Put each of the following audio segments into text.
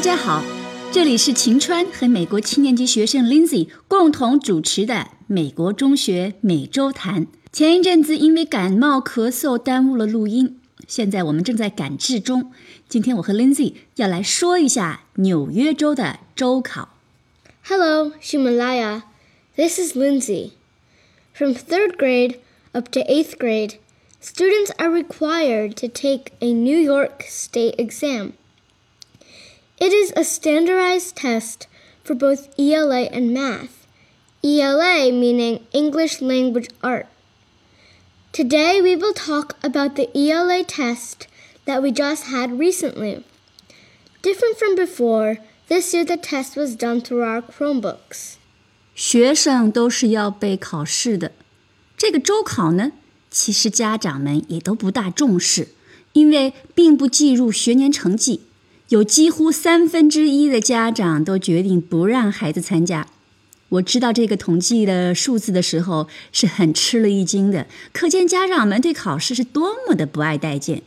大家好，这里是晴川和美国七年级学生 Lindsay 共同主持的美国中学每周谈。前一阵子因为感冒咳嗽耽误了录音，现在我们正在赶制中。今天我和 Lindsay 要来说一下纽约州的州考。Hello, Shumalaya. This is Lindsay. From third grade up to eighth grade, students are required to take a New York State exam. It is a standardized test for both ELA and math, ELA meaning English Language Art. Today we will talk about the ELA test that we just had recently. Different from before, this year the test was done through our Chromebooks. 学生都是要备考试的。这个州考呢，其实家长们也都不大重视，因为并不计入学年成绩。有几乎三分之一的家长都决定不让孩子参加。我知道这个统计的数字的时候是很吃了一惊的，可见家长们对考试是多么的不爱待见。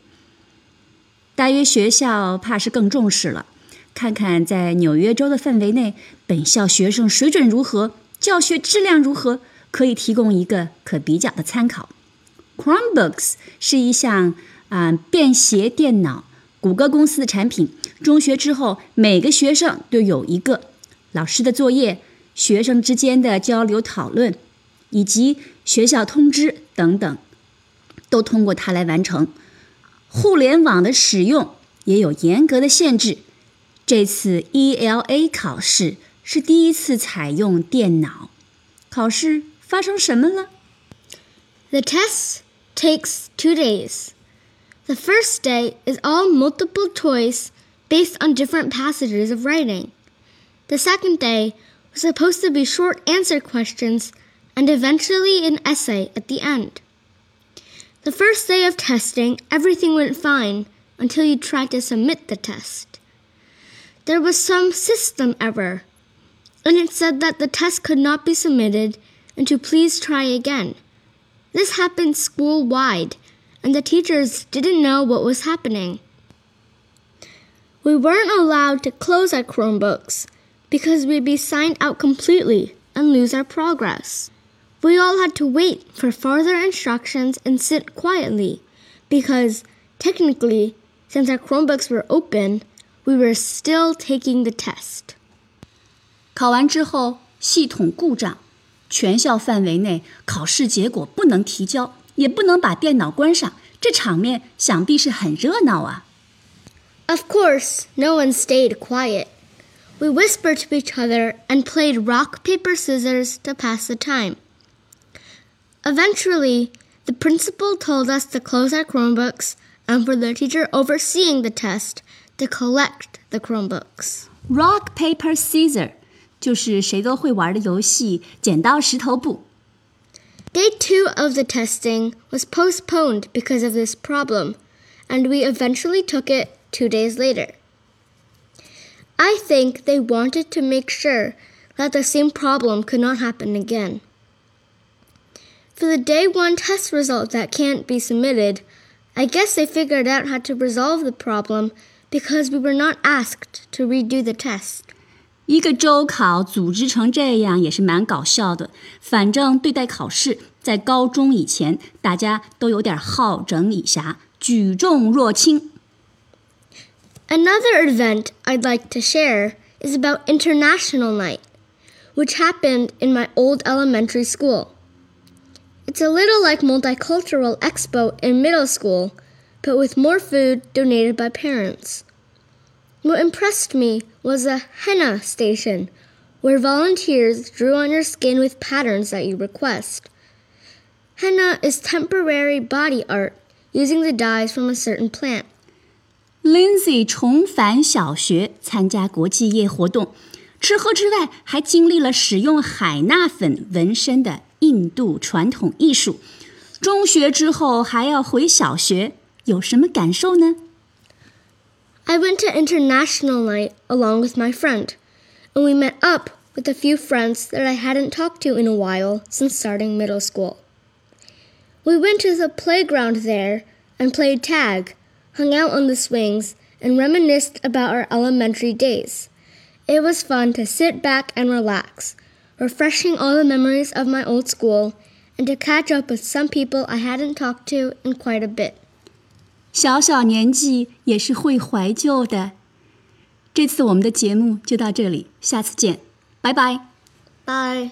大约学校怕是更重视了。看看在纽约州的范围内，本校学生水准如何，教学质量如何，可以提供一个可比较的参考。Chromebooks 是一项啊便携电脑。谷歌公司的产品，中学之后每个学生都有一个。老师的作业、学生之间的交流讨论，以及学校通知等等，都通过它来完成。互联网的使用也有严格的限制。这次 ELA 考试是第一次采用电脑考试，发生什么了？The test takes two days. The first day is all multiple choice based on different passages of writing. The second day was supposed to be short answer questions and eventually an essay at the end. The first day of testing, everything went fine until you tried to submit the test. There was some system error, and it said that the test could not be submitted and to please try again. This happened school wide and the teachers didn't know what was happening. We weren't allowed to close our Chromebooks because we'd be signed out completely and lose our progress. We all had to wait for further instructions and sit quietly because, technically, since our Chromebooks were open, we were still taking the test. 考完之后，系统故障，全校范围内考试结果不能提交。 也不能把电脑关上，这场面想必是很热闹啊。Of course, no one stayed quiet. We whispered to each other and played rock, paper, scissors to pass the time. Eventually, the principal told us to close our Chromebooks and for the teacher overseeing the test to collect the Chromebooks. Rock, paper, scissors 就是谁都会玩的游戏，剪刀石头布。 Day two of the testing was postponed because of this problem, and we eventually took it two days later. I think they wanted to make sure that the same problem could not happen again. For the day one test result that can't be submitted, I guess they figured out how to resolve the problem because we were not asked to redo the test. 一个州考组织成这样也是蛮搞笑的。反正对待考试，在高中以前，大家都有点好整以暇，举重若轻。Another event I'd like to share is about International Night, which happened in my old elementary school. It's a little like Multicultural Expo in middle school, but with more food donated by parents. What impressed me was a henna station, where volunteers drew on your skin with patterns that you request. Henna is temporary body art using the dyes from a certain plant. Lindsay 重返小学参加国际夜活动，吃喝之外还经历了使用海纳粉纹身的印度传统艺术。中学之后还要回小学，有什么感受呢 ？I went to international night along with my friend, and we met up with a few friends that I hadn't talked to in a while since starting middle school. We went to the playground there and played tag, hung out on the swings, and reminisced about our elementary days. It was fun to sit back and relax, refreshing all the memories of my old school and to catch up with some people I hadn't talked to in quite a bit. 小小年纪也是会怀旧的。这次我们的节目就到这里，下次见，拜拜。拜